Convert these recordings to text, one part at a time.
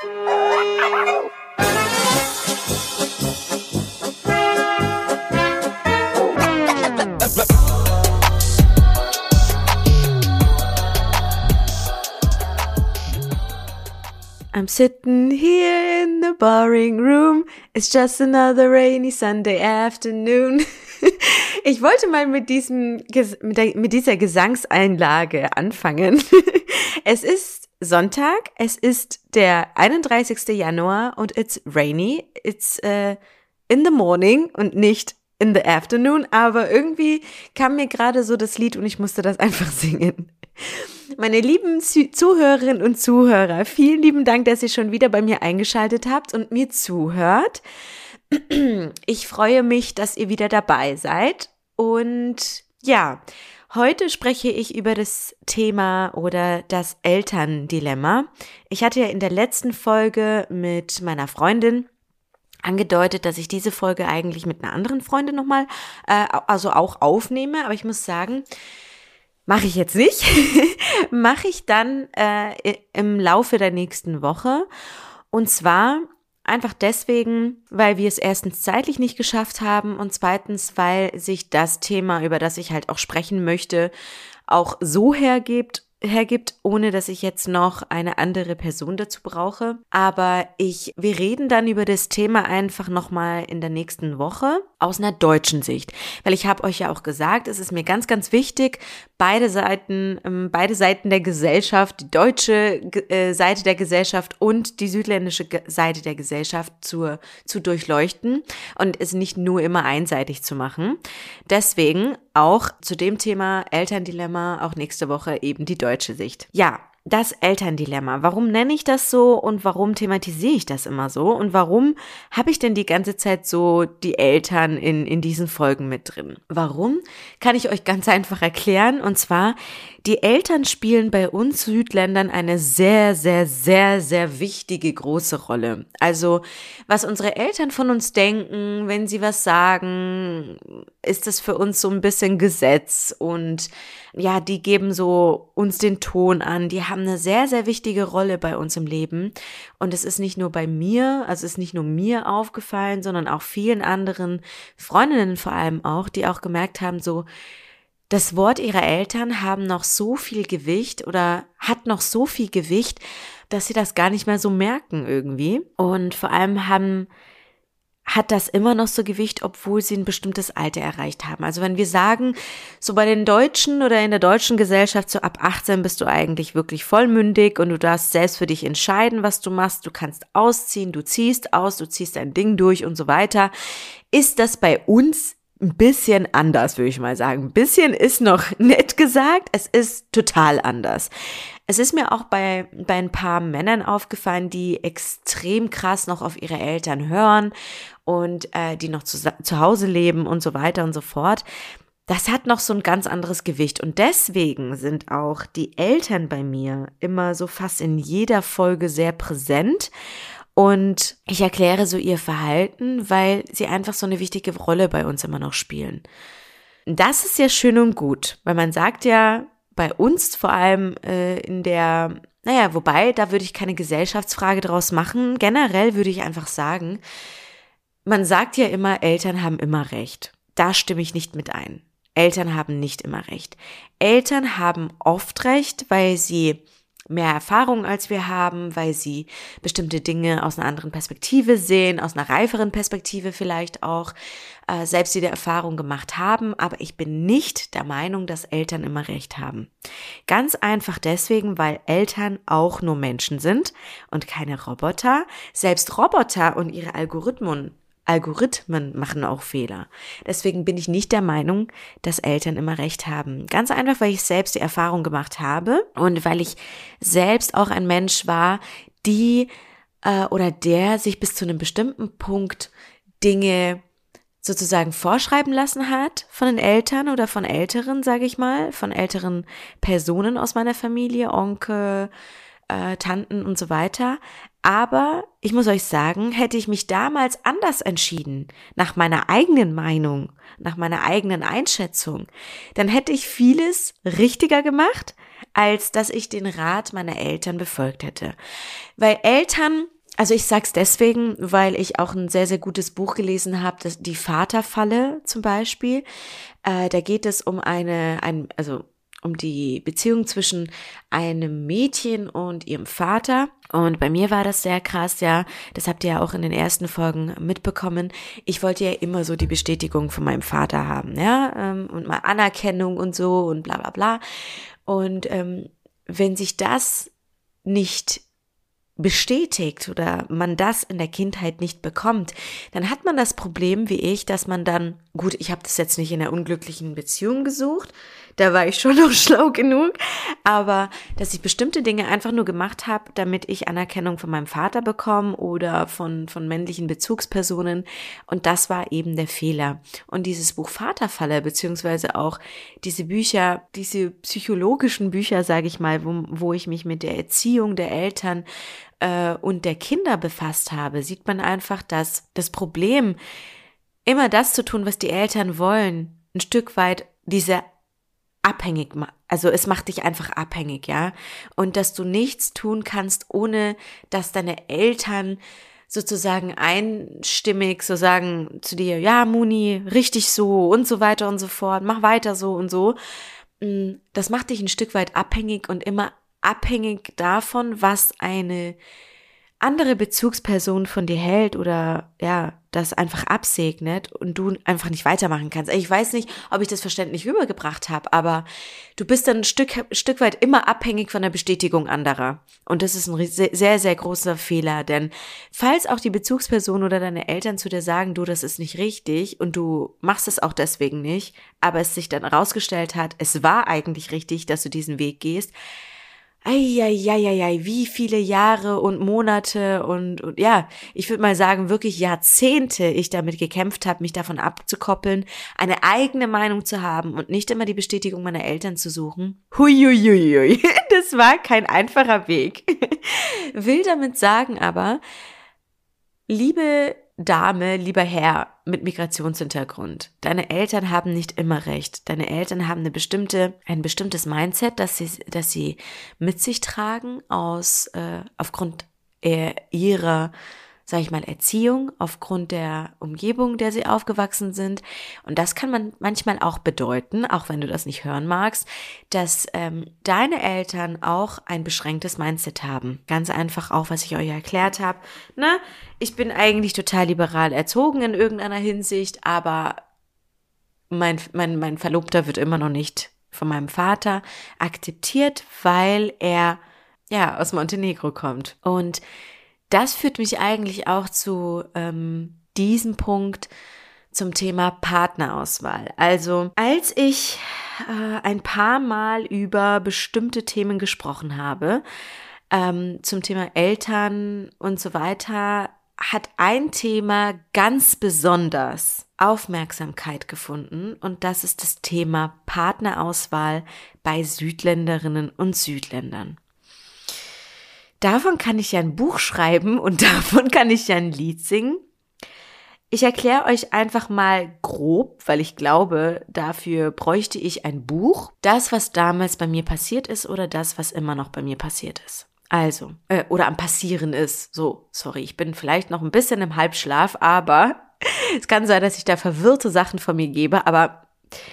I'm sitting here in the boring room. It's just another rainy Sunday afternoon. Ich wollte mal mit diesem, mit dieser Gesangseinlage anfangen. Es ist Sonntag, es ist der 31. Januar und it's rainy. It's uh, in the morning und nicht in the afternoon, aber irgendwie kam mir gerade so das Lied und ich musste das einfach singen. Meine lieben Zuhörerinnen und Zuhörer, vielen lieben Dank, dass ihr schon wieder bei mir eingeschaltet habt und mir zuhört. Ich freue mich, dass ihr wieder dabei seid. Und ja, heute spreche ich über das Thema oder das Elterndilemma. Ich hatte ja in der letzten Folge mit meiner Freundin angedeutet, dass ich diese Folge eigentlich mit einer anderen Freundin nochmal, äh, also auch aufnehme. Aber ich muss sagen, Mache ich jetzt nicht. Mache ich dann äh, im Laufe der nächsten Woche. Und zwar einfach deswegen, weil wir es erstens zeitlich nicht geschafft haben und zweitens, weil sich das Thema, über das ich halt auch sprechen möchte, auch so hergibt hergibt, ohne dass ich jetzt noch eine andere Person dazu brauche. Aber ich, wir reden dann über das Thema einfach nochmal in der nächsten Woche aus einer deutschen Sicht. Weil ich habe euch ja auch gesagt, es ist mir ganz, ganz wichtig, beide Seiten, ähm, beide Seiten der Gesellschaft, die deutsche äh, Seite der Gesellschaft und die südländische Seite der Gesellschaft zu, zu durchleuchten und es nicht nur immer einseitig zu machen. Deswegen auch zu dem Thema Elterndilemma auch nächste Woche eben die deutsche Sicht. Ja, das Elterndilemma. Warum nenne ich das so und warum thematisiere ich das immer so und warum habe ich denn die ganze Zeit so die Eltern in, in diesen Folgen mit drin? Warum? Kann ich euch ganz einfach erklären und zwar, die Eltern spielen bei uns Südländern eine sehr, sehr, sehr, sehr wichtige große Rolle. Also, was unsere Eltern von uns denken, wenn sie was sagen, ist das für uns so ein bisschen Gesetz und ja, die geben so uns den Ton an. Die haben eine sehr, sehr wichtige Rolle bei uns im Leben. Und es ist nicht nur bei mir, also es ist nicht nur mir aufgefallen, sondern auch vielen anderen Freundinnen vor allem auch, die auch gemerkt haben, so, das Wort ihrer Eltern haben noch so viel Gewicht oder hat noch so viel Gewicht, dass sie das gar nicht mehr so merken irgendwie. Und vor allem haben hat das immer noch so Gewicht, obwohl sie ein bestimmtes Alter erreicht haben. Also wenn wir sagen, so bei den Deutschen oder in der deutschen Gesellschaft, so ab 18 bist du eigentlich wirklich vollmündig und du darfst selbst für dich entscheiden, was du machst. Du kannst ausziehen, du ziehst aus, du ziehst dein Ding durch und so weiter. Ist das bei uns ein bisschen anders, würde ich mal sagen. Ein bisschen ist noch nett gesagt, es ist total anders. Es ist mir auch bei, bei ein paar Männern aufgefallen, die extrem krass noch auf ihre Eltern hören und äh, die noch zu, zu Hause leben und so weiter und so fort. Das hat noch so ein ganz anderes Gewicht und deswegen sind auch die Eltern bei mir immer so fast in jeder Folge sehr präsent und ich erkläre so ihr Verhalten, weil sie einfach so eine wichtige Rolle bei uns immer noch spielen. Das ist ja schön und gut, weil man sagt ja bei uns vor allem äh, in der, naja, wobei, da würde ich keine Gesellschaftsfrage draus machen. Generell würde ich einfach sagen, man sagt ja immer, Eltern haben immer recht. Da stimme ich nicht mit ein. Eltern haben nicht immer recht. Eltern haben oft recht, weil sie mehr Erfahrung als wir haben, weil sie bestimmte Dinge aus einer anderen Perspektive sehen, aus einer reiferen Perspektive vielleicht auch, äh, selbst die Erfahrung gemacht haben. Aber ich bin nicht der Meinung, dass Eltern immer recht haben. Ganz einfach deswegen, weil Eltern auch nur Menschen sind und keine Roboter. Selbst Roboter und ihre Algorithmen Algorithmen machen auch Fehler. Deswegen bin ich nicht der Meinung, dass Eltern immer recht haben. Ganz einfach, weil ich selbst die Erfahrung gemacht habe und weil ich selbst auch ein Mensch war, die äh, oder der sich bis zu einem bestimmten Punkt Dinge sozusagen vorschreiben lassen hat von den Eltern oder von Älteren, sage ich mal, von älteren Personen aus meiner Familie, Onkel, äh, Tanten und so weiter. Aber ich muss euch sagen, hätte ich mich damals anders entschieden, nach meiner eigenen Meinung, nach meiner eigenen Einschätzung, dann hätte ich vieles richtiger gemacht, als dass ich den Rat meiner Eltern befolgt hätte. Weil Eltern also ich sag's deswegen, weil ich auch ein sehr, sehr gutes Buch gelesen habe, die Vaterfalle zum Beispiel. Äh, da geht es um eine, ein, also um die Beziehung zwischen einem Mädchen und ihrem Vater. Und bei mir war das sehr krass, ja. Das habt ihr ja auch in den ersten Folgen mitbekommen. Ich wollte ja immer so die Bestätigung von meinem Vater haben, ja. Ähm, und mal Anerkennung und so und bla bla bla. Und ähm, wenn sich das nicht bestätigt oder man das in der Kindheit nicht bekommt, dann hat man das Problem wie ich, dass man dann, gut, ich habe das jetzt nicht in einer unglücklichen Beziehung gesucht, da war ich schon noch schlau genug, aber dass ich bestimmte Dinge einfach nur gemacht habe, damit ich Anerkennung von meinem Vater bekomme oder von, von männlichen Bezugspersonen und das war eben der Fehler. Und dieses Buch Vaterfalle, beziehungsweise auch diese Bücher, diese psychologischen Bücher, sage ich mal, wo, wo ich mich mit der Erziehung der Eltern äh, und der Kinder befasst habe, sieht man einfach, dass das Problem, immer das zu tun, was die Eltern wollen, ein Stück weit diese abhängig, also es macht dich einfach abhängig, ja. Und dass du nichts tun kannst, ohne dass deine Eltern sozusagen einstimmig so sagen zu dir, ja, Muni, richtig so und so weiter und so fort, mach weiter so und so. Mm, das macht dich ein Stück weit abhängig und immer abhängig davon, was eine andere Bezugsperson von dir hält oder ja, das einfach absegnet und du einfach nicht weitermachen kannst. Ich weiß nicht, ob ich das verständlich rübergebracht habe, aber du bist dann ein Stück, Stück weit immer abhängig von der Bestätigung anderer. Und das ist ein sehr, sehr großer Fehler, denn falls auch die Bezugsperson oder deine Eltern zu dir sagen, du, das ist nicht richtig und du machst es auch deswegen nicht, aber es sich dann herausgestellt hat, es war eigentlich richtig, dass du diesen Weg gehst, Eieieiei, wie viele Jahre und Monate und, und ja, ich würde mal sagen, wirklich Jahrzehnte ich damit gekämpft habe, mich davon abzukoppeln, eine eigene Meinung zu haben und nicht immer die Bestätigung meiner Eltern zu suchen. Huiuiuiui, das war kein einfacher Weg. Will damit sagen aber, liebe Dame, lieber Herr mit Migrationshintergrund. Deine Eltern haben nicht immer recht. Deine Eltern haben eine bestimmte, ein bestimmtes Mindset, das sie, das sie mit sich tragen aus, äh, aufgrund äh, ihrer sage ich mal, Erziehung, aufgrund der Umgebung, der sie aufgewachsen sind. Und das kann man manchmal auch bedeuten, auch wenn du das nicht hören magst, dass ähm, deine Eltern auch ein beschränktes Mindset haben. Ganz einfach auch, was ich euch erklärt habe. Ne? Ich bin eigentlich total liberal erzogen in irgendeiner Hinsicht, aber mein, mein, mein Verlobter wird immer noch nicht von meinem Vater akzeptiert, weil er ja aus Montenegro kommt. Und das führt mich eigentlich auch zu ähm, diesem Punkt zum Thema Partnerauswahl. Also als ich äh, ein paar Mal über bestimmte Themen gesprochen habe, ähm, zum Thema Eltern und so weiter, hat ein Thema ganz besonders Aufmerksamkeit gefunden und das ist das Thema Partnerauswahl bei Südländerinnen und Südländern. Davon kann ich ja ein Buch schreiben und davon kann ich ja ein Lied singen. Ich erkläre euch einfach mal grob, weil ich glaube, dafür bräuchte ich ein Buch. Das, was damals bei mir passiert ist oder das, was immer noch bei mir passiert ist. Also, äh, oder am Passieren ist. So, sorry, ich bin vielleicht noch ein bisschen im Halbschlaf, aber es kann sein, dass ich da verwirrte Sachen von mir gebe, aber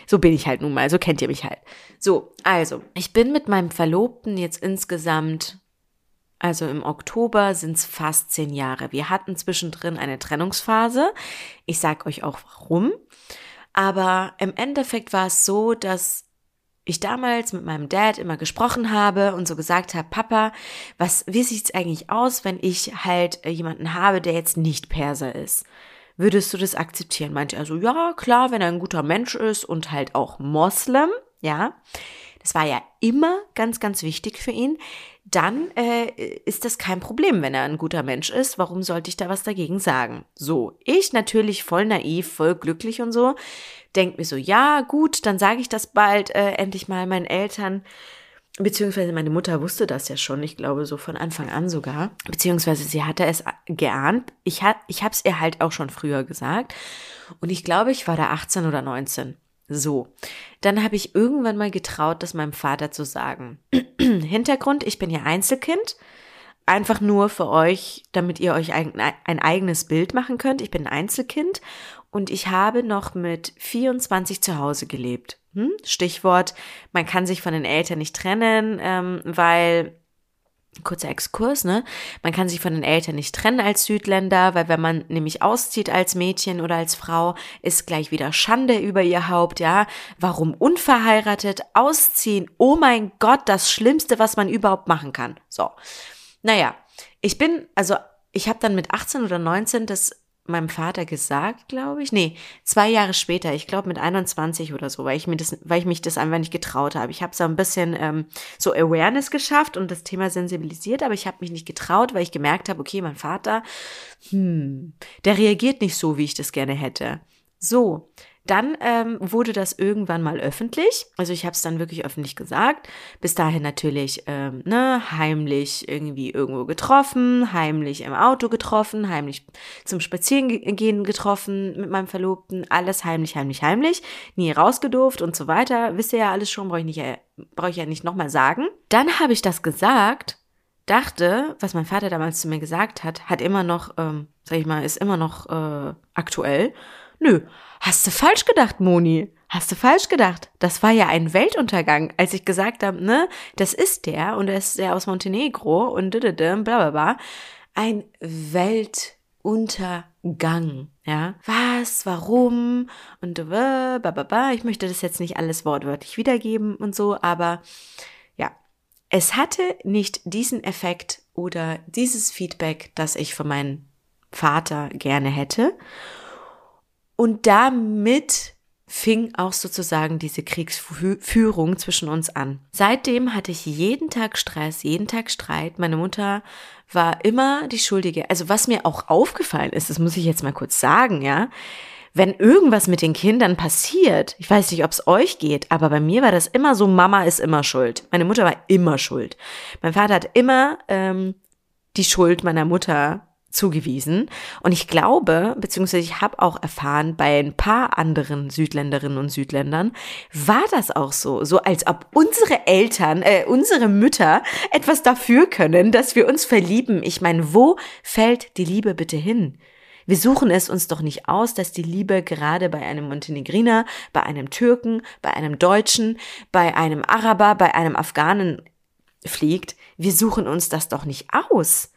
so bin ich halt nun mal, so kennt ihr mich halt. So, also, ich bin mit meinem Verlobten jetzt insgesamt also im Oktober sind es fast zehn Jahre. Wir hatten zwischendrin eine Trennungsphase. Ich sage euch auch warum. Aber im Endeffekt war es so, dass ich damals mit meinem Dad immer gesprochen habe und so gesagt habe, Papa, was, wie sieht's eigentlich aus, wenn ich halt äh, jemanden habe, der jetzt nicht Perser ist? Würdest du das akzeptieren? Meinte er so, ja, klar, wenn er ein guter Mensch ist und halt auch Moslem, ja. Das war ja immer ganz, ganz wichtig für ihn dann äh, ist das kein Problem, wenn er ein guter Mensch ist. Warum sollte ich da was dagegen sagen? So, ich natürlich voll naiv, voll glücklich und so, denk mir so, ja, gut, dann sage ich das bald äh, endlich mal meinen Eltern. Beziehungsweise meine Mutter wusste das ja schon, ich glaube so von Anfang an sogar. Beziehungsweise sie hatte es geahnt. Ich, ha, ich habe es ihr halt auch schon früher gesagt. Und ich glaube, ich war da 18 oder 19. So, dann habe ich irgendwann mal getraut, das meinem Vater zu sagen. Hintergrund, ich bin ja Einzelkind. Einfach nur für euch, damit ihr euch ein, ein eigenes Bild machen könnt. Ich bin ein Einzelkind und ich habe noch mit 24 zu Hause gelebt. Hm? Stichwort, man kann sich von den Eltern nicht trennen, ähm, weil kurzer Exkurs, ne? Man kann sich von den Eltern nicht trennen als Südländer, weil wenn man nämlich auszieht als Mädchen oder als Frau, ist gleich wieder Schande über ihr Haupt, ja? Warum unverheiratet ausziehen? Oh mein Gott, das Schlimmste, was man überhaupt machen kann. So. Naja, ich bin, also ich habe dann mit 18 oder 19 das meinem Vater gesagt, glaube ich. Nee, zwei Jahre später, ich glaube mit 21 oder so, weil ich mir das, weil ich mich das einfach nicht getraut habe. Ich habe so ein bisschen ähm, so Awareness geschafft und das Thema sensibilisiert, aber ich habe mich nicht getraut, weil ich gemerkt habe, okay, mein Vater, hm, der reagiert nicht so, wie ich das gerne hätte. So, dann ähm, wurde das irgendwann mal öffentlich. Also ich habe es dann wirklich öffentlich gesagt. Bis dahin natürlich ähm, ne, heimlich irgendwie irgendwo getroffen, heimlich im Auto getroffen, heimlich zum Spazierengehen getroffen mit meinem Verlobten. Alles heimlich, heimlich, heimlich. Nie rausgedurft und so weiter. Wisst ihr ja alles schon, brauche ich, nicht, äh, brauch ich ja nicht nochmal sagen. Dann habe ich das gesagt dachte, was mein Vater damals zu mir gesagt hat, hat immer noch, ähm, sag ich mal, ist immer noch äh, aktuell. Nö, hast du falsch gedacht, Moni. Hast du falsch gedacht? Das war ja ein Weltuntergang, als ich gesagt habe, ne, das ist der und er ist der aus Montenegro und bla bla bla. Ein Weltuntergang, ja. Was, warum und bla bla bla. Ich möchte das jetzt nicht alles wortwörtlich wiedergeben und so, aber ja, es hatte nicht diesen Effekt oder dieses Feedback, das ich von meinem Vater gerne hätte. Und damit fing auch sozusagen diese Kriegsführung zwischen uns an. Seitdem hatte ich jeden Tag Stress, jeden Tag Streit. Meine Mutter war immer die Schuldige. Also was mir auch aufgefallen ist, das muss ich jetzt mal kurz sagen, ja. Wenn irgendwas mit den Kindern passiert, ich weiß nicht, ob es euch geht, aber bei mir war das immer so, Mama ist immer schuld. Meine Mutter war immer schuld. Mein Vater hat immer ähm, die Schuld meiner Mutter zugewiesen. Und ich glaube, beziehungsweise ich habe auch erfahren, bei ein paar anderen Südländerinnen und Südländern war das auch so. So als ob unsere Eltern, äh, unsere Mütter etwas dafür können, dass wir uns verlieben. Ich meine, wo fällt die Liebe bitte hin? Wir suchen es uns doch nicht aus, dass die Liebe gerade bei einem Montenegriner, bei einem Türken, bei einem Deutschen, bei einem Araber, bei einem Afghanen fliegt. Wir suchen uns das doch nicht aus.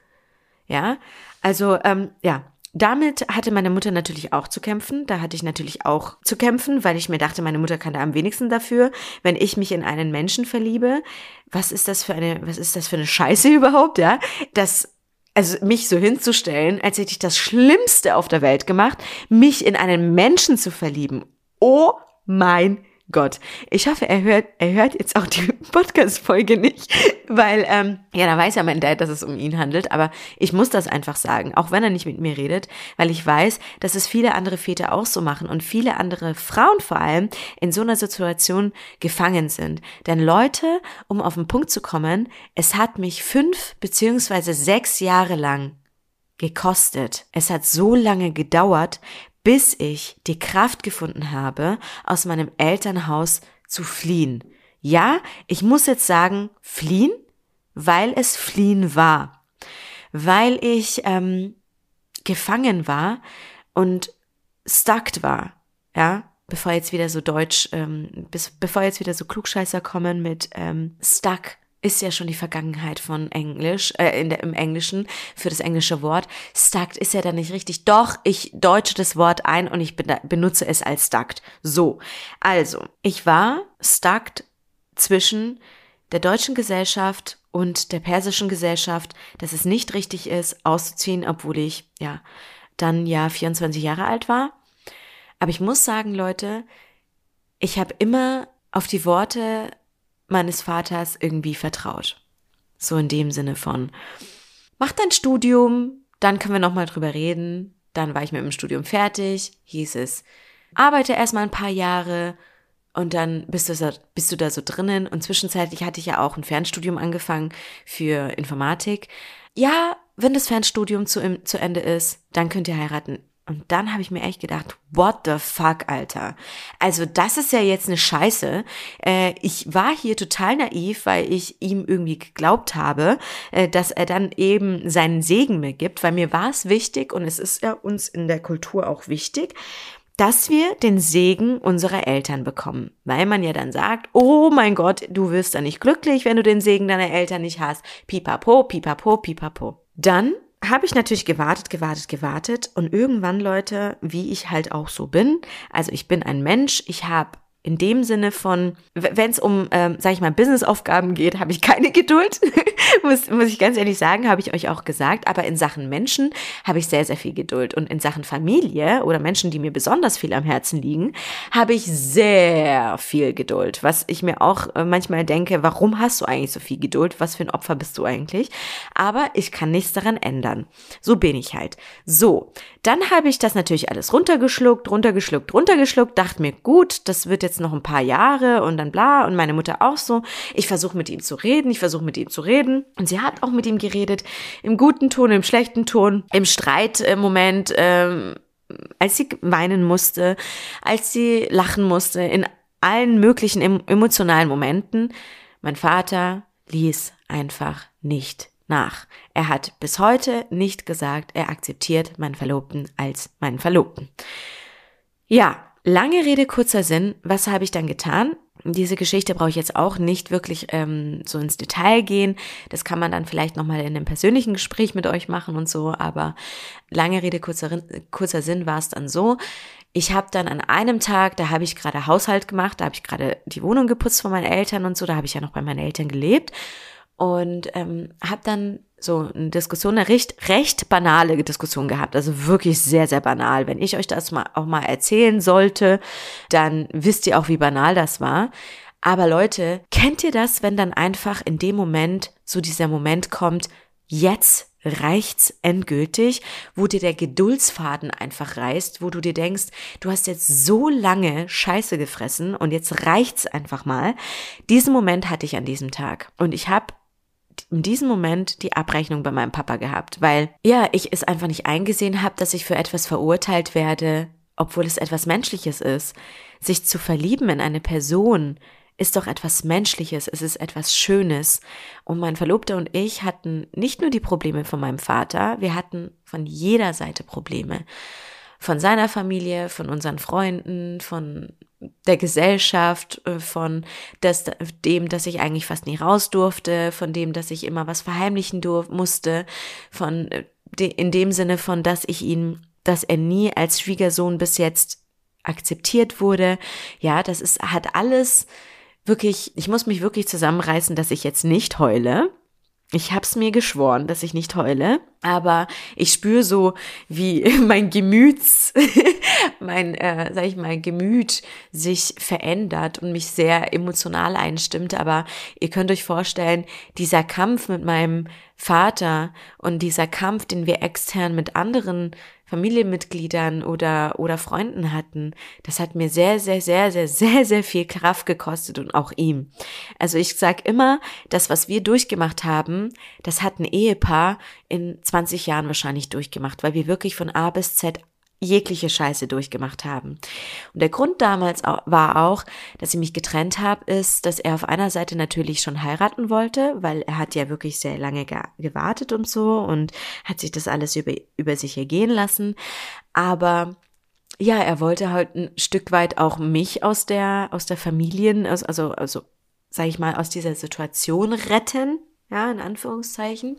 Ja, also ähm, ja, damit hatte meine Mutter natürlich auch zu kämpfen. Da hatte ich natürlich auch zu kämpfen, weil ich mir dachte, meine Mutter kann da am wenigsten dafür, wenn ich mich in einen Menschen verliebe. Was ist das für eine, was ist das für eine Scheiße überhaupt, ja? Das, also mich so hinzustellen, als hätte ich das Schlimmste auf der Welt gemacht, mich in einen Menschen zu verlieben. Oh mein Gott. Ich hoffe, er hört, er hört jetzt auch die Podcast-Folge nicht, weil, ähm, ja, da weiß ja mein Dad, dass es um ihn handelt, aber ich muss das einfach sagen, auch wenn er nicht mit mir redet, weil ich weiß, dass es viele andere Väter auch so machen und viele andere Frauen vor allem in so einer Situation gefangen sind. Denn Leute, um auf den Punkt zu kommen, es hat mich fünf beziehungsweise sechs Jahre lang gekostet. Es hat so lange gedauert, bis ich die Kraft gefunden habe, aus meinem Elternhaus zu fliehen. Ja, ich muss jetzt sagen, fliehen, weil es fliehen war. Weil ich ähm, gefangen war und stuck war. Ja, bevor jetzt wieder so Deutsch, ähm, bis, bevor jetzt wieder so Klugscheißer kommen mit ähm, stuck ist ja schon die Vergangenheit von Englisch, äh, in der, im Englischen für das englische Wort. Stucked ist ja dann nicht richtig. Doch, ich deutsche das Wort ein und ich benutze es als stucked. So. Also, ich war stucked zwischen der deutschen Gesellschaft und der persischen Gesellschaft, dass es nicht richtig ist, auszuziehen, obwohl ich, ja, dann ja 24 Jahre alt war. Aber ich muss sagen, Leute, ich habe immer auf die Worte meines Vaters irgendwie vertraut. So in dem Sinne von, mach dein Studium, dann können wir nochmal drüber reden. Dann war ich mit dem Studium fertig, hieß es, arbeite erstmal ein paar Jahre Und dann bist du, so, bist du da so drinnen. Und zwischenzeitlich hatte ich ja auch ein Fernstudium angefangen für Informatik. Ja, wenn das Fernstudium zu, zu Ende ist, dann könnt ihr heiraten. Und dann habe ich mir echt gedacht, what the fuck, Alter. Also das ist ja jetzt eine Scheiße. Äh, ich war hier total naiv, weil ich ihm irgendwie geglaubt habe, äh, dass er dann eben seinen Segen mir gibt, weil mir war es wichtig und es ist ja uns in der Kultur auch wichtig, dass wir den Segen unserer Eltern bekommen. Weil man ja dann sagt, oh mein Gott, du wirst dann nicht glücklich, wenn du den Segen deiner Eltern nicht hast. Pipapo, pipapo, pipapo. Dann habe ich natürlich gewartet, gewartet, gewartet. Und irgendwann, Leute, wie ich halt auch so bin, also ich bin ein Mensch, ich habe in dem Sinne von, wenn es um, ähm, sage ich mal, Businessaufgaben geht, habe ich keine Geduld, muss, muss ich ganz ehrlich sagen, habe ich euch auch gesagt. Aber in Sachen Menschen habe ich sehr, sehr viel Geduld. Und in Sachen Familie oder Menschen, die mir besonders viel am Herzen liegen, habe ich sehr viel Geduld. Was ich mir auch äh, manchmal denke, warum hast du eigentlich so viel Geduld? Was für ein Opfer bist du eigentlich? Aber ich kann nichts daran ändern. So bin ich halt. So, dann habe ich das natürlich alles runtergeschluckt, runtergeschluckt, runtergeschluckt, dachte mir, gut, das wird jetzt noch ein paar Jahre und dann bla und meine Mutter auch so. Ich versuche mit ihm zu reden, ich versuche mit ihm zu reden und sie hat auch mit ihm geredet, im guten Ton, im schlechten Ton, im Streitmoment, ähm, als sie weinen musste, als sie lachen musste, in allen möglichen emotionalen Momenten. Mein Vater ließ einfach nicht nach. Er hat bis heute nicht gesagt, er akzeptiert meinen Verlobten als meinen Verlobten. Ja, lange Rede, kurzer Sinn. Was habe ich dann getan? Diese Geschichte brauche ich jetzt auch nicht wirklich ähm, so ins Detail gehen. Das kann man dann vielleicht nochmal in einem persönlichen Gespräch mit euch machen und so. Aber lange Rede, kurzer, kurzer Sinn war es dann so. Ich habe dann an einem Tag, da habe ich gerade Haushalt gemacht, da habe ich gerade die Wohnung geputzt von meinen Eltern und so, da habe ich ja noch bei meinen Eltern gelebt und ähm, habe dann so eine Diskussion, eine recht, recht banale Diskussion gehabt, also wirklich sehr, sehr banal. Wenn ich euch das mal auch mal erzählen sollte, dann wisst ihr auch, wie banal das war. Aber Leute, kennt ihr das, wenn dann einfach in dem Moment so dieser Moment kommt, jetzt reicht's endgültig, wo dir der Geduldsfaden einfach reißt, wo du dir denkst, du hast jetzt so lange Scheiße gefressen und jetzt reicht's einfach mal. Diesen Moment hatte ich an diesem Tag und ich habe in diesem Moment die Abrechnung bei meinem Papa gehabt, weil ja, ich es einfach nicht eingesehen habe, dass ich für etwas verurteilt werde, obwohl es etwas Menschliches ist. Sich zu verlieben in eine Person ist doch etwas Menschliches, es ist etwas Schönes. Und mein Verlobter und ich hatten nicht nur die Probleme von meinem Vater, wir hatten von jeder Seite Probleme. Von seiner Familie, von unseren Freunden, von der Gesellschaft, äh, von das, dem, dass ich eigentlich fast nie raus durfte, von dem, dass ich immer was verheimlichen durfte, musste, von äh, in dem Sinne von, dass ich ihn, dass er nie als Schwiegersohn bis jetzt akzeptiert wurde. Ja, das ist, hat alles wirklich, ich muss mich wirklich zusammenreißen, dass ich jetzt nicht heule, ich hab's mir geschworen, dass ich nicht heule, aber ich spüre so, wie mein Gemüts, mein, äh, sag ich mal, Gemüt sich verändert und mich sehr emotional einstimmt. Aber ihr könnt euch vorstellen, dieser Kampf mit meinem Vater und dieser Kampf, den wir extern mit anderen Familienmitgliedern oder, oder Freunden hatten, das hat mir sehr, sehr, sehr, sehr, sehr, sehr viel Kraft gekostet und auch ihm. Also ich sag immer, das, was wir durchgemacht haben, das hat ein Ehepaar in 20 Jahren wahrscheinlich durchgemacht, weil wir wirklich von A bis Z jegliche Scheiße durchgemacht haben. Und der Grund damals war auch, dass ich mich getrennt habe, ist, dass er auf einer Seite natürlich schon heiraten wollte, weil er hat ja wirklich sehr lange gewartet und so und hat sich das alles über, über sich ergehen lassen. Aber ja, er wollte halt ein Stück weit auch mich aus der, aus der Familien, also, also, also sag ich mal, aus dieser Situation retten, ja, in Anführungszeichen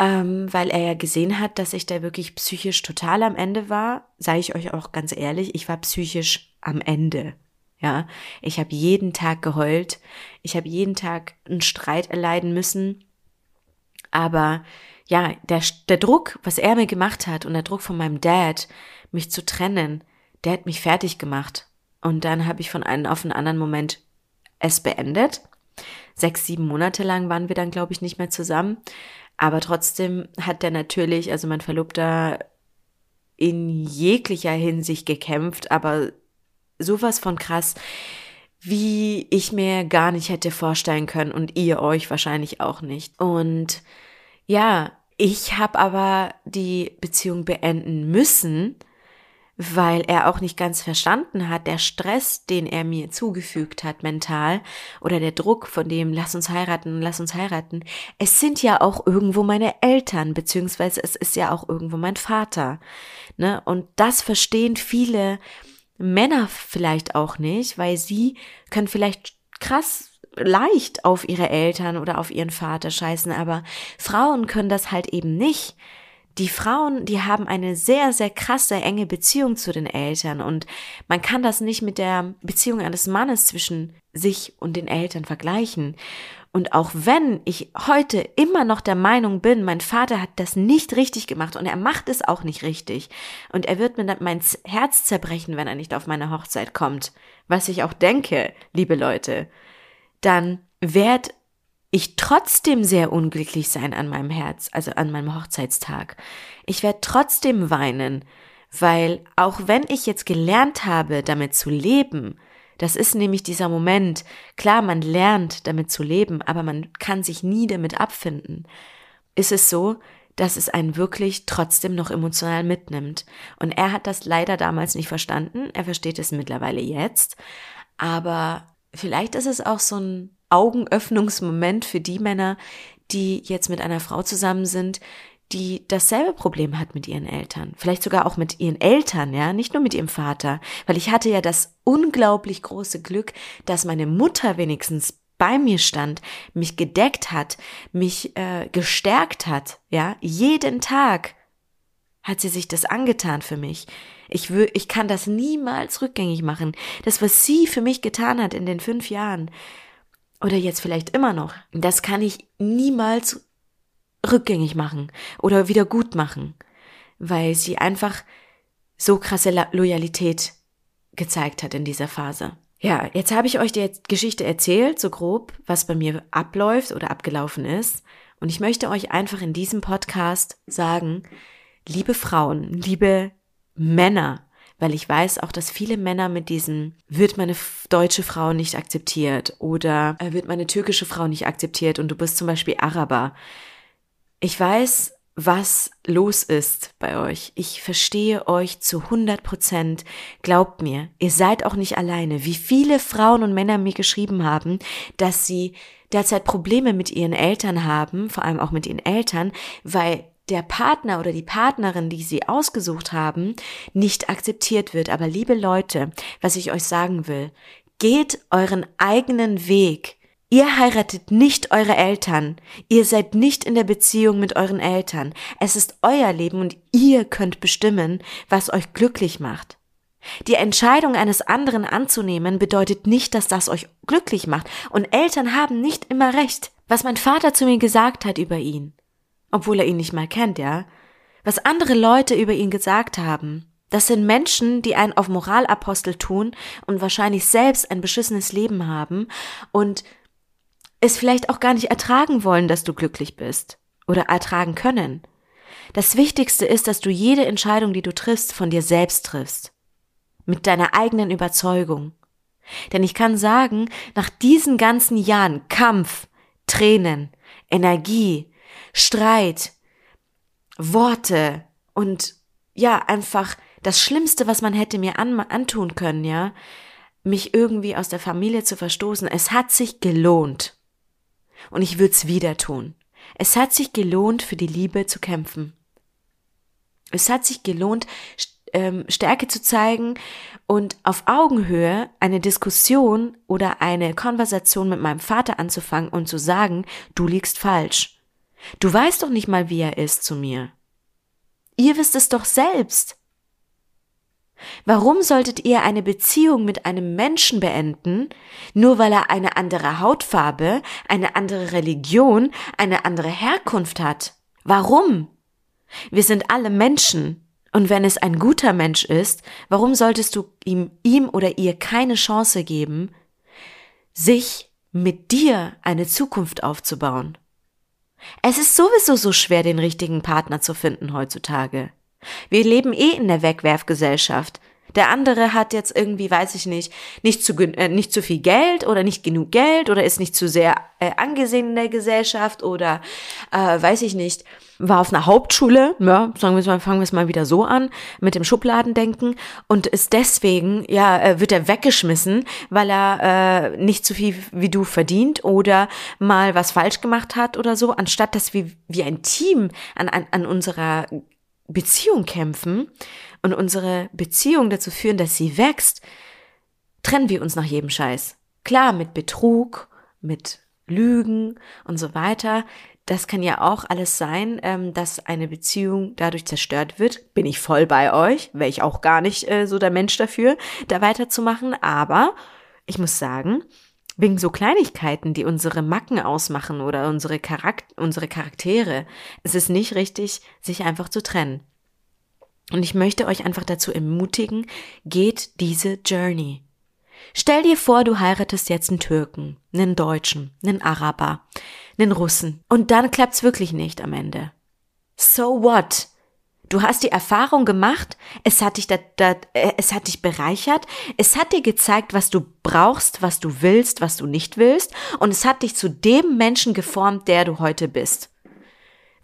ähm, weil er ja gesehen hat, dass ich da wirklich psychisch total am Ende war. Sage ich euch auch ganz ehrlich, ich war psychisch am Ende. Ja, ich habe jeden Tag geheult, ich habe jeden Tag einen Streit erleiden müssen. Aber ja, der, der Druck, was er mir gemacht hat und der Druck von meinem Dad, mich zu trennen, der hat mich fertig gemacht. Und dann habe ich von einem auf einen anderen Moment es beendet. Sechs, sieben Monate lang waren wir dann, glaube ich, nicht mehr zusammen. Aber trotzdem hat der natürlich, also mein Verlobter, in jeglicher Hinsicht gekämpft, aber sowas von krass. wie ich mir gar nicht hätte vorstellen können und ihr euch wahrscheinlich auch nicht. Und ja, ich habe aber die Beziehung beenden müssen, weil er auch nicht ganz verstanden hat, der Stress, den er mir zugefügt hat mental oder der Druck von dem lass uns heiraten, lass uns heiraten, es sind ja auch irgendwo meine Eltern, beziehungsweise es ist ja auch irgendwo mein Vater. Ne? Und das verstehen viele Männer vielleicht auch nicht, weil sie können vielleicht krass leicht auf ihre Eltern oder auf ihren Vater scheißen, aber Frauen können das halt eben nicht die Frauen, die haben eine sehr, sehr krasse, enge Beziehung zu den Eltern und man kann das nicht mit der Beziehung eines Mannes zwischen sich und den Eltern vergleichen. Und auch wenn ich heute immer noch der Meinung bin, mein Vater hat das nicht richtig gemacht und er macht es auch nicht richtig und er wird mir mein Herz zerbrechen, wenn er nicht auf meine Hochzeit kommt, was ich auch denke, liebe Leute, dann werd ich trotzdem sehr unglücklich sein an meinem Herz, also an meinem Hochzeitstag. Ich werde trotzdem weinen, weil auch wenn ich jetzt gelernt habe, damit zu leben, das ist nämlich dieser Moment, klar, man lernt damit zu leben, aber man kann sich nie damit abfinden, ist es so, dass es einen wirklich trotzdem noch emotional mitnimmt. Und er hat das leider damals nicht verstanden, er versteht es mittlerweile jetzt, aber vielleicht ist es auch so ein Augenöffnungsmoment für die Männer, die jetzt mit einer Frau zusammen sind, die dasselbe Problem hat mit ihren Eltern. Vielleicht sogar auch mit ihren Eltern, ja, nicht nur mit ihrem Vater. Weil ich hatte ja das unglaublich große Glück, dass meine Mutter wenigstens bei mir stand, mich gedeckt hat, mich äh, gestärkt hat, ja, jeden Tag hat sie sich das angetan für mich. Ich, will, ich kann das niemals rückgängig machen. Das, was sie für mich getan hat in den fünf Jahren, oder jetzt vielleicht immer noch, das kann ich niemals rückgängig machen oder wieder gut machen, weil sie einfach so krasse Loyalität gezeigt hat in dieser Phase. Ja, jetzt habe ich euch die Geschichte erzählt, so grob, was bei mir abläuft oder abgelaufen ist. Und ich möchte euch einfach in diesem Podcast sagen, liebe Frauen, liebe Männer, weil ich weiß auch, dass viele Männer mit diesem wird meine deutsche Frau nicht akzeptiert oder äh, wird meine türkische Frau nicht akzeptiert und du bist zum Beispiel Araber. Ich weiß, was los ist bei euch. Ich verstehe euch zu 100 Prozent. Glaubt mir, ihr seid auch nicht alleine. Wie viele Frauen und Männer mir geschrieben haben, dass sie derzeit Probleme mit ihren Eltern haben, vor allem auch mit ihren Eltern, weil der Partner oder die Partnerin, die sie ausgesucht haben, nicht akzeptiert wird. Aber liebe Leute, was ich euch sagen will, geht euren eigenen Weg. Ihr heiratet nicht eure Eltern. Ihr seid nicht in der Beziehung mit euren Eltern. Es ist euer Leben und ihr könnt bestimmen, was euch glücklich macht. Die Entscheidung eines anderen anzunehmen bedeutet nicht, dass das euch glücklich macht. Und Eltern haben nicht immer recht. Was mein Vater zu mir gesagt hat über ihn obwohl er ihn nicht mal kennt, ja? Was andere Leute über ihn gesagt haben, das sind Menschen, die einen auf Moralapostel tun und wahrscheinlich selbst ein beschissenes Leben haben und es vielleicht auch gar nicht ertragen wollen, dass du glücklich bist oder ertragen können. Das Wichtigste ist, dass du jede Entscheidung, die du triffst, von dir selbst triffst. Mit deiner eigenen Überzeugung. Denn ich kann sagen, nach diesen ganzen Jahren Kampf, Tränen, Energie, Streit, Worte und ja, einfach das Schlimmste, was man hätte mir an, antun können, ja, mich irgendwie aus der Familie zu verstoßen. Es hat sich gelohnt. Und ich würde es wieder tun. Es hat sich gelohnt, für die Liebe zu kämpfen. Es hat sich gelohnt, ähm, Stärke zu zeigen und auf Augenhöhe eine Diskussion oder eine Konversation mit meinem Vater anzufangen und zu sagen, du liegst falsch. Du weißt doch nicht mal, wie er ist zu mir. Ihr wisst es doch selbst. Warum solltet ihr eine Beziehung mit einem Menschen beenden, nur weil er eine andere Hautfarbe, eine andere Religion, eine andere Herkunft hat? Warum? Wir sind alle Menschen. Und wenn es ein guter Mensch ist, warum solltest du ihm, ihm oder ihr keine Chance geben, sich mit dir eine Zukunft aufzubauen? Es ist sowieso so schwer, den richtigen Partner zu finden heutzutage. Wir leben eh in der Wegwerfgesellschaft. Der andere hat jetzt irgendwie, weiß ich nicht, nicht zu, äh, nicht zu viel Geld oder nicht genug Geld oder ist nicht zu sehr äh, angesehen in der Gesellschaft oder äh, weiß ich nicht, war auf einer Hauptschule, ja, sagen wir mal, fangen wir es mal wieder so an, mit dem Schubladendenken und ist deswegen, ja, äh, wird er weggeschmissen, weil er äh, nicht so viel wie du verdient oder mal was falsch gemacht hat oder so, anstatt dass wir wie ein Team an, an, an unserer Beziehung kämpfen und unsere Beziehung dazu führen, dass sie wächst, trennen wir uns nach jedem Scheiß. Klar, mit Betrug, mit Lügen und so weiter. Das kann ja auch alles sein, ähm, dass eine Beziehung dadurch zerstört wird. Bin ich voll bei euch, wäre ich auch gar nicht äh, so der Mensch dafür, da weiterzumachen. Aber ich muss sagen, wegen so Kleinigkeiten, die unsere Macken ausmachen oder unsere, Charakter unsere Charaktere, es ist nicht richtig, sich einfach zu trennen. Und ich möchte euch einfach dazu ermutigen, geht diese Journey. Stell dir vor, du heiratest jetzt einen Türken, einen Deutschen, einen Araber, einen Russen. Und dann klappt's wirklich nicht am Ende. So what? Du hast die Erfahrung gemacht, es hat dich, da, da, äh, es hat dich bereichert, es hat dir gezeigt, was du brauchst, was du willst, was du nicht willst, und es hat dich zu dem Menschen geformt, der du heute bist.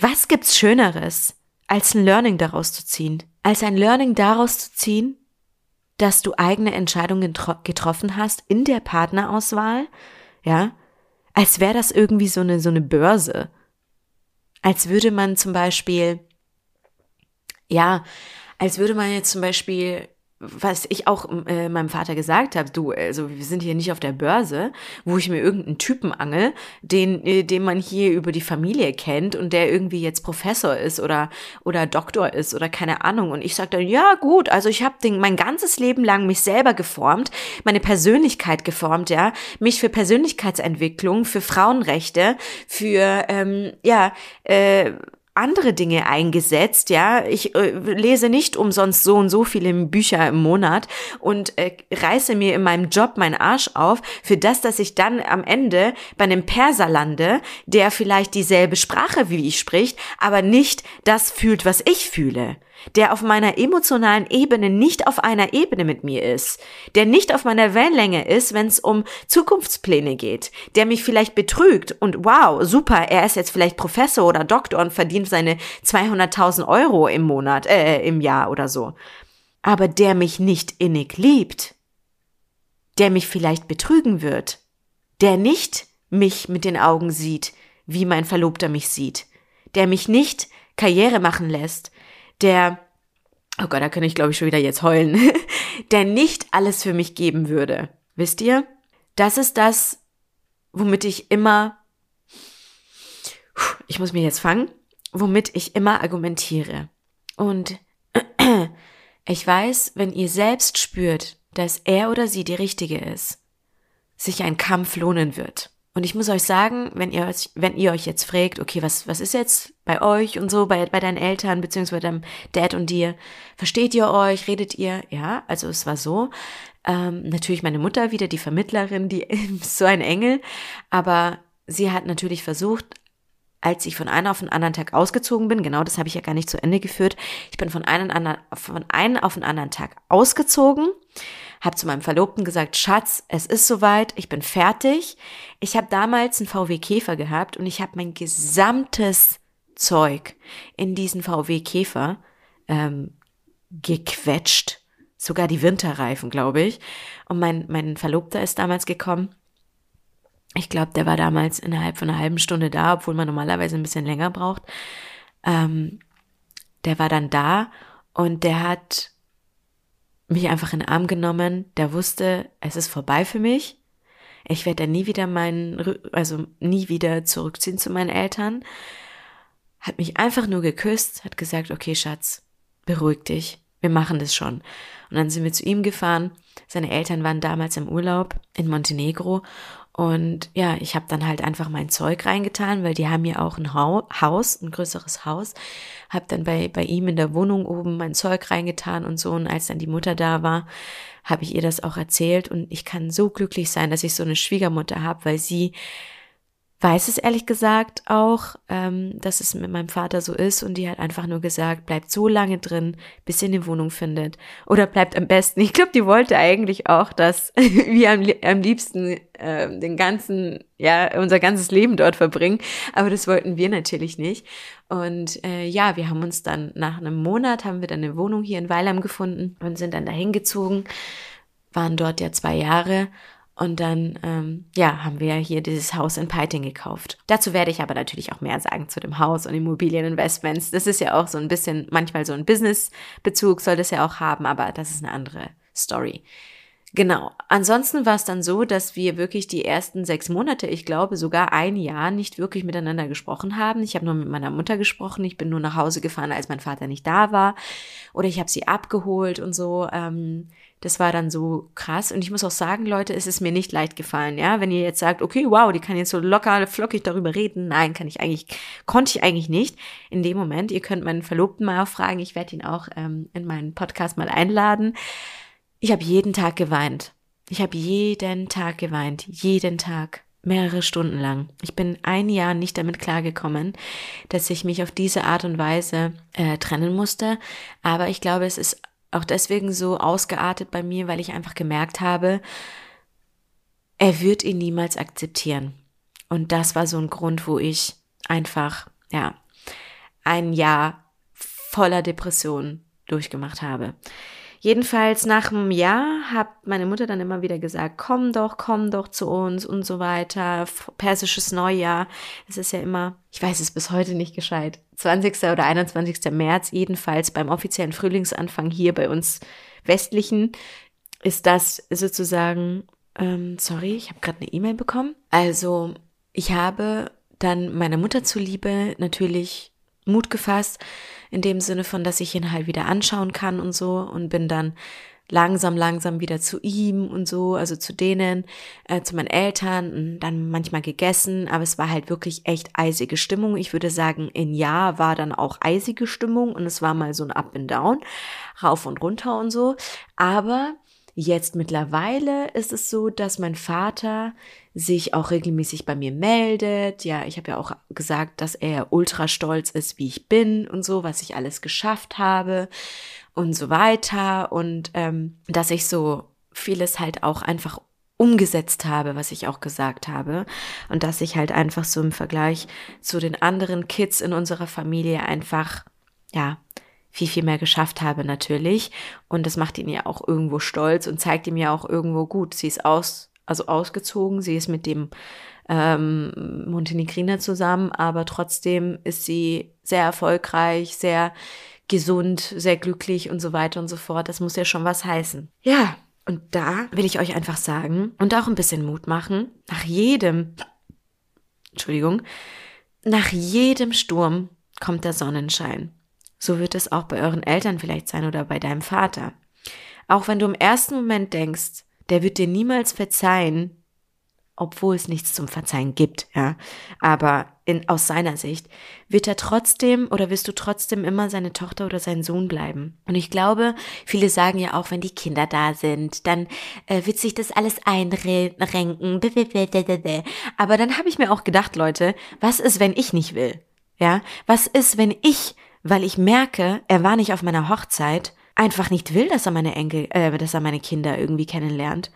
Was gibt's Schöneres, als ein Learning daraus zu ziehen? Als ein Learning daraus zu ziehen, dass du eigene Entscheidungen getroffen hast in der Partnerauswahl, ja, als wäre das irgendwie so eine, so eine Börse. Als würde man zum Beispiel, ja, als würde man jetzt zum Beispiel was ich auch äh, meinem Vater gesagt habe, du, also wir sind hier nicht auf der Börse, wo ich mir irgendeinen Typen angel, den, äh, den man hier über die Familie kennt und der irgendwie jetzt Professor ist oder oder Doktor ist oder keine Ahnung. Und ich sage dann, ja gut, also ich habe mein ganzes Leben lang mich selber geformt, meine Persönlichkeit geformt, ja, mich für Persönlichkeitsentwicklung, für Frauenrechte, für ähm, ja äh, andere Dinge eingesetzt, ja. Ich äh, lese nicht umsonst so und so viele Bücher im Monat und äh, reiße mir in meinem Job meinen Arsch auf für das, dass ich dann am Ende bei einem Perser lande, der vielleicht dieselbe Sprache wie ich spricht, aber nicht das fühlt, was ich fühle der auf meiner emotionalen Ebene nicht auf einer Ebene mit mir ist, der nicht auf meiner Wellenlänge ist, wenn es um Zukunftspläne geht, der mich vielleicht betrügt und wow, super, er ist jetzt vielleicht Professor oder Doktor und verdient seine 200.000 Euro im Monat, äh, im Jahr oder so. Aber der mich nicht innig liebt, der mich vielleicht betrügen wird, der nicht mich mit den Augen sieht, wie mein Verlobter mich sieht, der mich nicht Karriere machen lässt, der, oh Gott, da kann ich glaube ich schon wieder jetzt heulen, der nicht alles für mich geben würde. Wisst ihr? Das ist das, womit ich immer, ich muss mir jetzt fangen, womit ich immer argumentiere. Und ich weiß, wenn ihr selbst spürt, dass er oder sie die Richtige ist, sich ein Kampf lohnen wird. Und ich muss euch sagen, wenn ihr euch, wenn ihr euch jetzt fragt, okay, was, was ist jetzt bei euch und so, bei, bei deinen Eltern, beziehungsweise deinem Dad und dir, versteht ihr euch, redet ihr? Ja, also es war so. Ähm, natürlich meine Mutter wieder, die Vermittlerin, die so ein Engel, aber sie hat natürlich versucht, als ich von einem auf den anderen Tag ausgezogen bin, genau das habe ich ja gar nicht zu Ende geführt, ich bin von einem, anderen, von einem auf den anderen Tag ausgezogen habe zu meinem Verlobten gesagt, Schatz, es ist soweit, ich bin fertig. Ich habe damals einen VW Käfer gehabt und ich habe mein gesamtes Zeug in diesen VW Käfer ähm, gequetscht. Sogar die Winterreifen, glaube ich. Und mein, mein Verlobter ist damals gekommen. Ich glaube, der war damals innerhalb von einer halben Stunde da, obwohl man normalerweise ein bisschen länger braucht. Ähm, der war dann da und der hat mich einfach in den Arm genommen, der wusste, es ist vorbei für mich. Ich werde dann nie wieder meinen, also nie wieder zurückziehen zu meinen Eltern. Hat mich einfach nur geküsst, hat gesagt, okay, Schatz, beruhig dich, wir machen das schon. Und dann sind wir zu ihm gefahren. Seine Eltern waren damals im Urlaub in Montenegro und ja, ich habe dann halt einfach mein Zeug reingetan, weil die haben ja auch ein Haus, ein größeres Haus. Hab dann bei, bei ihm in der Wohnung oben mein Zeug reingetan und so. Und als dann die Mutter da war, habe ich ihr das auch erzählt. Und ich kann so glücklich sein, dass ich so eine Schwiegermutter habe, weil sie weiß es ehrlich gesagt auch, ähm, dass es mit meinem Vater so ist und die hat einfach nur gesagt, bleibt so lange drin, bis ihr eine Wohnung findet. Oder bleibt am besten. Ich glaube, die wollte eigentlich auch, dass wir am, am liebsten äh, den ganzen, ja, unser ganzes Leben dort verbringen. Aber das wollten wir natürlich nicht. Und äh, ja, wir haben uns dann nach einem Monat haben wir dann eine Wohnung hier in Weilheim gefunden und sind dann dahin gezogen, waren dort ja zwei Jahre und dann, ähm, ja, haben wir hier dieses Haus in Peiting gekauft. Dazu werde ich aber natürlich auch mehr sagen zu dem Haus und Immobilieninvestments. Das ist ja auch so ein bisschen, manchmal so ein Business-Bezug soll das ja auch haben, aber das ist eine andere Story. Genau. Ansonsten war es dann so, dass wir wirklich die ersten sechs Monate, ich glaube sogar ein Jahr, nicht wirklich miteinander gesprochen haben. Ich habe nur mit meiner Mutter gesprochen. Ich bin nur nach Hause gefahren, als mein Vater nicht da war. Oder ich habe sie abgeholt und so. Ähm, das war dann so krass. Und ich muss auch sagen, Leute, es ist mir nicht leicht gefallen, ja. Wenn ihr jetzt sagt, okay, wow, die kann jetzt so locker, flockig darüber reden. Nein, kann ich eigentlich, konnte ich eigentlich nicht in dem Moment. Ihr könnt meinen Verlobten mal fragen. Ich werde ihn auch ähm, in meinen Podcast mal einladen. Ich habe jeden Tag geweint. Ich habe jeden Tag geweint. Jeden Tag mehrere Stunden lang. Ich bin ein Jahr nicht damit klargekommen, dass ich mich auf diese Art und Weise äh, trennen musste. Aber ich glaube, es ist auch deswegen so ausgeartet bei mir, weil ich einfach gemerkt habe, er wird ihn niemals akzeptieren. Und das war so ein Grund, wo ich einfach, ja, ein Jahr voller Depression durchgemacht habe. Jedenfalls nach einem Jahr hat meine Mutter dann immer wieder gesagt, komm doch, komm doch zu uns und so weiter. Persisches Neujahr. Es ist ja immer, ich weiß es bis heute nicht gescheit. 20. oder 21. März, jedenfalls beim offiziellen Frühlingsanfang hier bei uns westlichen, ist das sozusagen, ähm, sorry, ich habe gerade eine E-Mail bekommen. Also ich habe dann meiner Mutter zuliebe natürlich Mut gefasst, in dem Sinne von, dass ich ihn halt wieder anschauen kann und so und bin dann langsam, langsam wieder zu ihm und so, also zu denen, äh, zu meinen Eltern und dann manchmal gegessen, aber es war halt wirklich echt eisige Stimmung. Ich würde sagen, in Ja war dann auch eisige Stimmung und es war mal so ein Up and Down, rauf und runter und so, aber Jetzt mittlerweile ist es so, dass mein Vater sich auch regelmäßig bei mir meldet. Ja, ich habe ja auch gesagt, dass er ultra stolz ist, wie ich bin und so, was ich alles geschafft habe und so weiter. Und ähm, dass ich so vieles halt auch einfach umgesetzt habe, was ich auch gesagt habe. Und dass ich halt einfach so im Vergleich zu den anderen Kids in unserer Familie einfach, ja, viel, viel mehr geschafft habe natürlich. Und das macht ihn ja auch irgendwo stolz und zeigt ihm ja auch irgendwo gut. Sie ist aus, also ausgezogen, sie ist mit dem ähm, Montenegriner zusammen, aber trotzdem ist sie sehr erfolgreich, sehr gesund, sehr glücklich und so weiter und so fort. Das muss ja schon was heißen. Ja, und da will ich euch einfach sagen und auch ein bisschen Mut machen, nach jedem, Entschuldigung, nach jedem Sturm kommt der Sonnenschein. So wird es auch bei euren Eltern vielleicht sein oder bei deinem Vater. Auch wenn du im ersten Moment denkst, der wird dir niemals verzeihen, obwohl es nichts zum Verzeihen gibt, ja. Aber in, aus seiner Sicht wird er trotzdem oder wirst du trotzdem immer seine Tochter oder sein Sohn bleiben. Und ich glaube, viele sagen ja auch, wenn die Kinder da sind, dann äh, wird sich das alles einrenken. Aber dann habe ich mir auch gedacht, Leute, was ist, wenn ich nicht will? Ja, was ist, wenn ich weil ich merke, er war nicht auf meiner Hochzeit, einfach nicht will, dass er meine Enkel, äh, dass er meine Kinder irgendwie kennenlernt.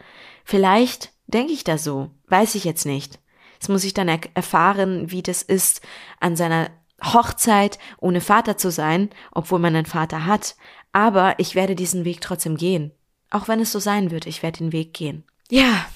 Vielleicht denke ich da so, weiß ich jetzt nicht. Jetzt muss ich dann er erfahren, wie das ist, an seiner Hochzeit ohne Vater zu sein, obwohl man einen Vater hat. Aber ich werde diesen Weg trotzdem gehen. Auch wenn es so sein wird, ich werde den Weg gehen. Ja,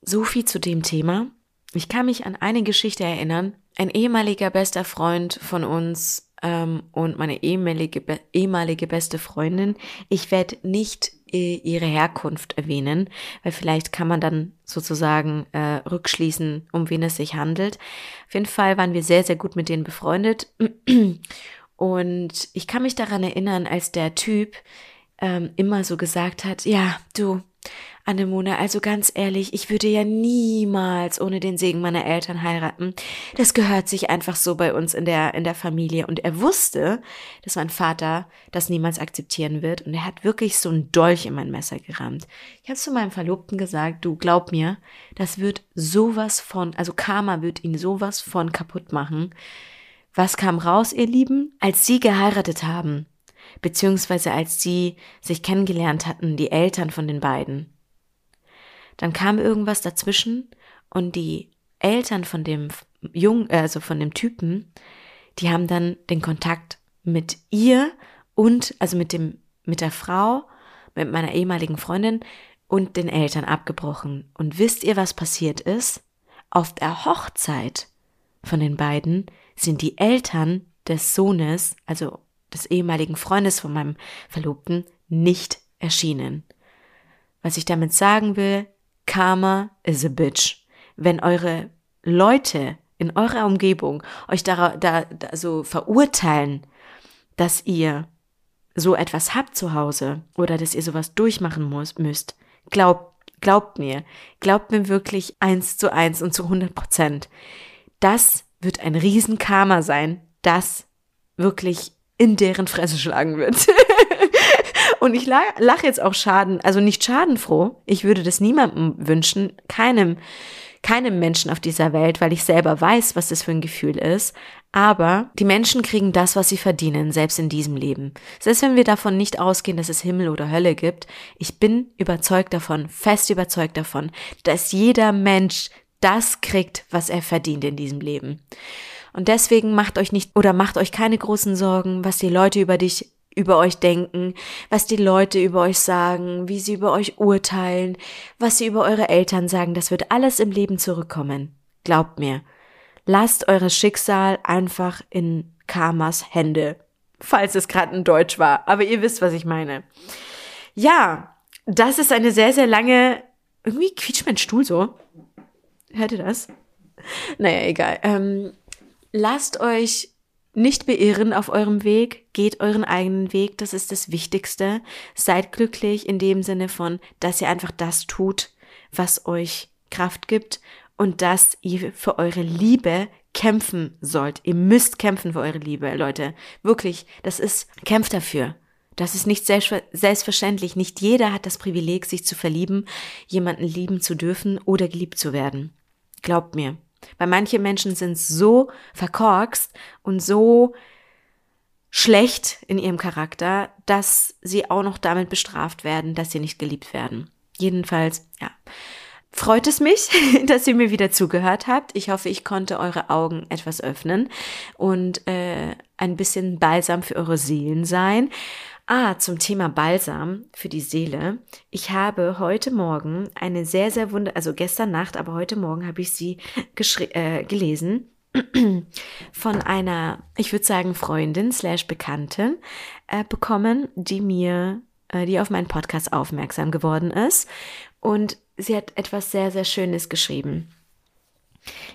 so viel zu dem Thema. Ich kann mich an eine Geschichte erinnern. Ein ehemaliger bester Freund von uns ähm, und meine ehemalige, ehemalige beste Freundin. Ich werde nicht äh, ihre Herkunft erwähnen, weil vielleicht kann man dann sozusagen äh, rückschließen, um wen es sich handelt. Auf jeden Fall waren wir sehr, sehr gut mit denen befreundet. Und ich kann mich daran erinnern, als der Typ ähm, immer so gesagt hat, ja, du, Anemone, also ganz ehrlich, ich würde ja niemals ohne den Segen meiner Eltern heiraten. Das gehört sich einfach so bei uns in der, in der Familie. Und er wusste, dass mein Vater das niemals akzeptieren wird. Und er hat wirklich so ein Dolch in mein Messer gerammt. Ich habe zu meinem Verlobten gesagt, du glaub mir, das wird sowas von, also Karma wird ihn sowas von kaputt machen. Was kam raus, ihr Lieben? Als sie geheiratet haben, beziehungsweise als sie sich kennengelernt hatten, die Eltern von den beiden, dann kam irgendwas dazwischen und die Eltern von dem Jungen, also von dem Typen, die haben dann den Kontakt mit ihr und, also mit dem, mit der Frau, mit meiner ehemaligen Freundin und den Eltern abgebrochen. Und wisst ihr, was passiert ist? Auf der Hochzeit von den beiden sind die Eltern des Sohnes, also des ehemaligen Freundes von meinem Verlobten, nicht erschienen. Was ich damit sagen will, Karma is a bitch. Wenn eure Leute in eurer Umgebung euch da, da, da so verurteilen, dass ihr so etwas habt zu Hause oder dass ihr sowas durchmachen muss, müsst, glaubt, glaubt mir, glaubt mir wirklich eins zu eins und zu 100 Prozent. Das wird ein Riesenkarma sein, das wirklich in deren Fresse schlagen wird. Und ich lache jetzt auch schaden, also nicht schadenfroh. Ich würde das niemandem wünschen, keinem, keinem Menschen auf dieser Welt, weil ich selber weiß, was das für ein Gefühl ist. Aber die Menschen kriegen das, was sie verdienen, selbst in diesem Leben. Selbst wenn wir davon nicht ausgehen, dass es Himmel oder Hölle gibt, ich bin überzeugt davon, fest überzeugt davon, dass jeder Mensch das kriegt, was er verdient in diesem Leben. Und deswegen macht euch nicht oder macht euch keine großen Sorgen, was die Leute über dich über euch denken, was die Leute über euch sagen, wie sie über euch urteilen, was sie über eure Eltern sagen, das wird alles im Leben zurückkommen. Glaubt mir. Lasst eures Schicksal einfach in Karmas Hände. Falls es gerade in Deutsch war, aber ihr wisst, was ich meine. Ja, das ist eine sehr, sehr lange, irgendwie quietscht mein Stuhl so. Hört ihr das? Naja, egal. Ähm, lasst euch nicht beirren auf eurem Weg, geht euren eigenen Weg, das ist das Wichtigste. Seid glücklich in dem Sinne von, dass ihr einfach das tut, was euch Kraft gibt und dass ihr für eure Liebe kämpfen sollt. Ihr müsst kämpfen für eure Liebe, Leute. Wirklich, das ist, kämpft dafür. Das ist nicht selbstverständlich. Nicht jeder hat das Privileg, sich zu verlieben, jemanden lieben zu dürfen oder geliebt zu werden. Glaubt mir. Weil manche Menschen sind so verkorkst und so schlecht in ihrem Charakter, dass sie auch noch damit bestraft werden, dass sie nicht geliebt werden. Jedenfalls, ja. Freut es mich, dass ihr mir wieder zugehört habt. Ich hoffe, ich konnte eure Augen etwas öffnen und äh, ein bisschen Balsam für eure Seelen sein. Ah, zum Thema Balsam für die Seele. Ich habe heute Morgen eine sehr, sehr wunder, also gestern Nacht, aber heute Morgen habe ich sie äh, gelesen von einer, ich würde sagen, Freundin slash Bekannten äh, bekommen, die mir, äh, die auf meinen Podcast aufmerksam geworden ist. Und sie hat etwas sehr, sehr Schönes geschrieben.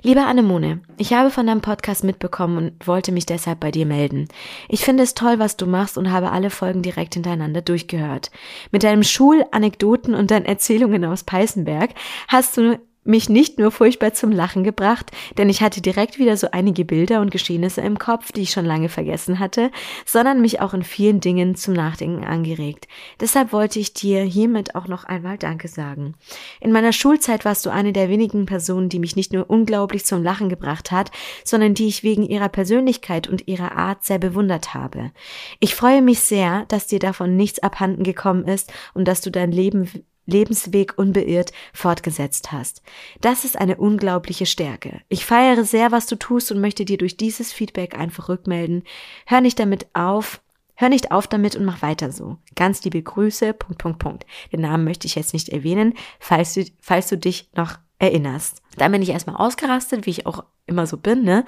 Lieber Anemone, ich habe von deinem Podcast mitbekommen und wollte mich deshalb bei dir melden. Ich finde es toll, was du machst und habe alle Folgen direkt hintereinander durchgehört. Mit deinem Schulanekdoten und deinen Erzählungen aus Peißenberg hast du mich nicht nur furchtbar zum Lachen gebracht, denn ich hatte direkt wieder so einige Bilder und Geschehnisse im Kopf, die ich schon lange vergessen hatte, sondern mich auch in vielen Dingen zum Nachdenken angeregt. Deshalb wollte ich dir hiermit auch noch einmal Danke sagen. In meiner Schulzeit warst du eine der wenigen Personen, die mich nicht nur unglaublich zum Lachen gebracht hat, sondern die ich wegen ihrer Persönlichkeit und ihrer Art sehr bewundert habe. Ich freue mich sehr, dass dir davon nichts abhanden gekommen ist und dass du dein Leben Lebensweg unbeirrt fortgesetzt hast. Das ist eine unglaubliche Stärke. Ich feiere sehr, was du tust und möchte dir durch dieses Feedback einfach rückmelden. Hör nicht damit auf, Hör nicht auf damit und mach weiter so. Ganz liebe Grüße, Punkt, Punkt, Punkt. Den Namen möchte ich jetzt nicht erwähnen, falls du, falls du dich noch erinnerst. Dann bin ich erstmal ausgerastet, wie ich auch immer so bin, ne?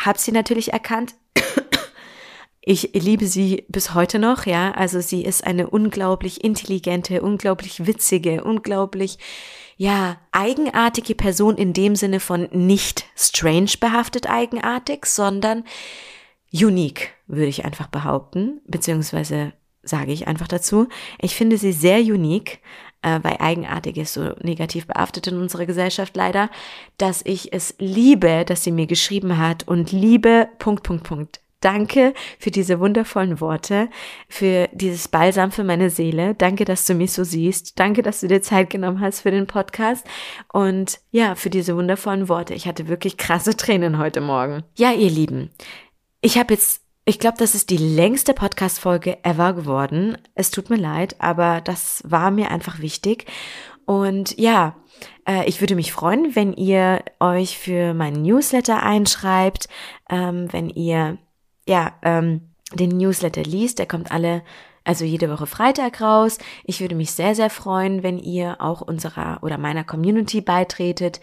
Hab sie natürlich erkannt, ich liebe sie bis heute noch, ja. Also sie ist eine unglaublich intelligente, unglaublich witzige, unglaublich, ja, eigenartige Person in dem Sinne von nicht strange behaftet eigenartig, sondern unique, würde ich einfach behaupten, beziehungsweise sage ich einfach dazu. Ich finde sie sehr unique. äh, weil eigenartig ist so negativ behaftet in unserer Gesellschaft leider, dass ich es liebe, dass sie mir geschrieben hat und liebe Punkt, Punkt, Punkt. Danke für diese wundervollen Worte, für dieses Balsam für meine Seele. Danke, dass du mich so siehst. Danke, dass du dir Zeit genommen hast für den Podcast. Und ja, für diese wundervollen Worte. Ich hatte wirklich krasse Tränen heute Morgen. Ja, ihr Lieben, ich habe jetzt ich glaube, das ist die längste Podcast-Folge ever geworden. Es tut mir leid, aber das war mir einfach wichtig. Und ja, äh, ich würde mich freuen, wenn ihr euch für meinen Newsletter einschreibt, ähm, wenn ihr ja ähm, den Newsletter liest. Der kommt alle also jede Woche Freitag raus. Ich würde mich sehr, sehr freuen, wenn ihr auch unserer oder meiner Community beitretet.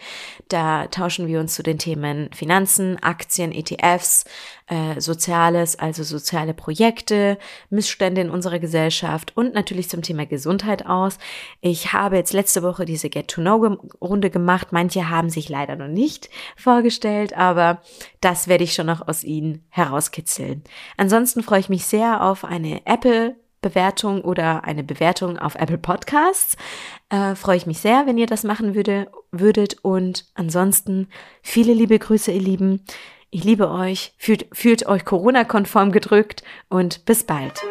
Da tauschen wir uns zu den Themen Finanzen, Aktien, ETFs, äh, Soziales, also soziale Projekte, Missstände in unserer Gesellschaft und natürlich zum Thema Gesundheit aus. Ich habe jetzt letzte Woche diese Get-to-Know-Runde gemacht. Manche haben sich leider noch nicht vorgestellt, aber das werde ich schon noch aus ihnen herauskitzeln. Ansonsten freue ich mich sehr auf eine Apple Bewertung oder eine Bewertung auf Apple Podcasts. Äh, freue ich mich sehr, wenn ihr das machen würde, würdet. Und ansonsten viele liebe Grüße, ihr Lieben. Ich liebe euch, fühlt, fühlt euch Corona-konform gedrückt und bis bald.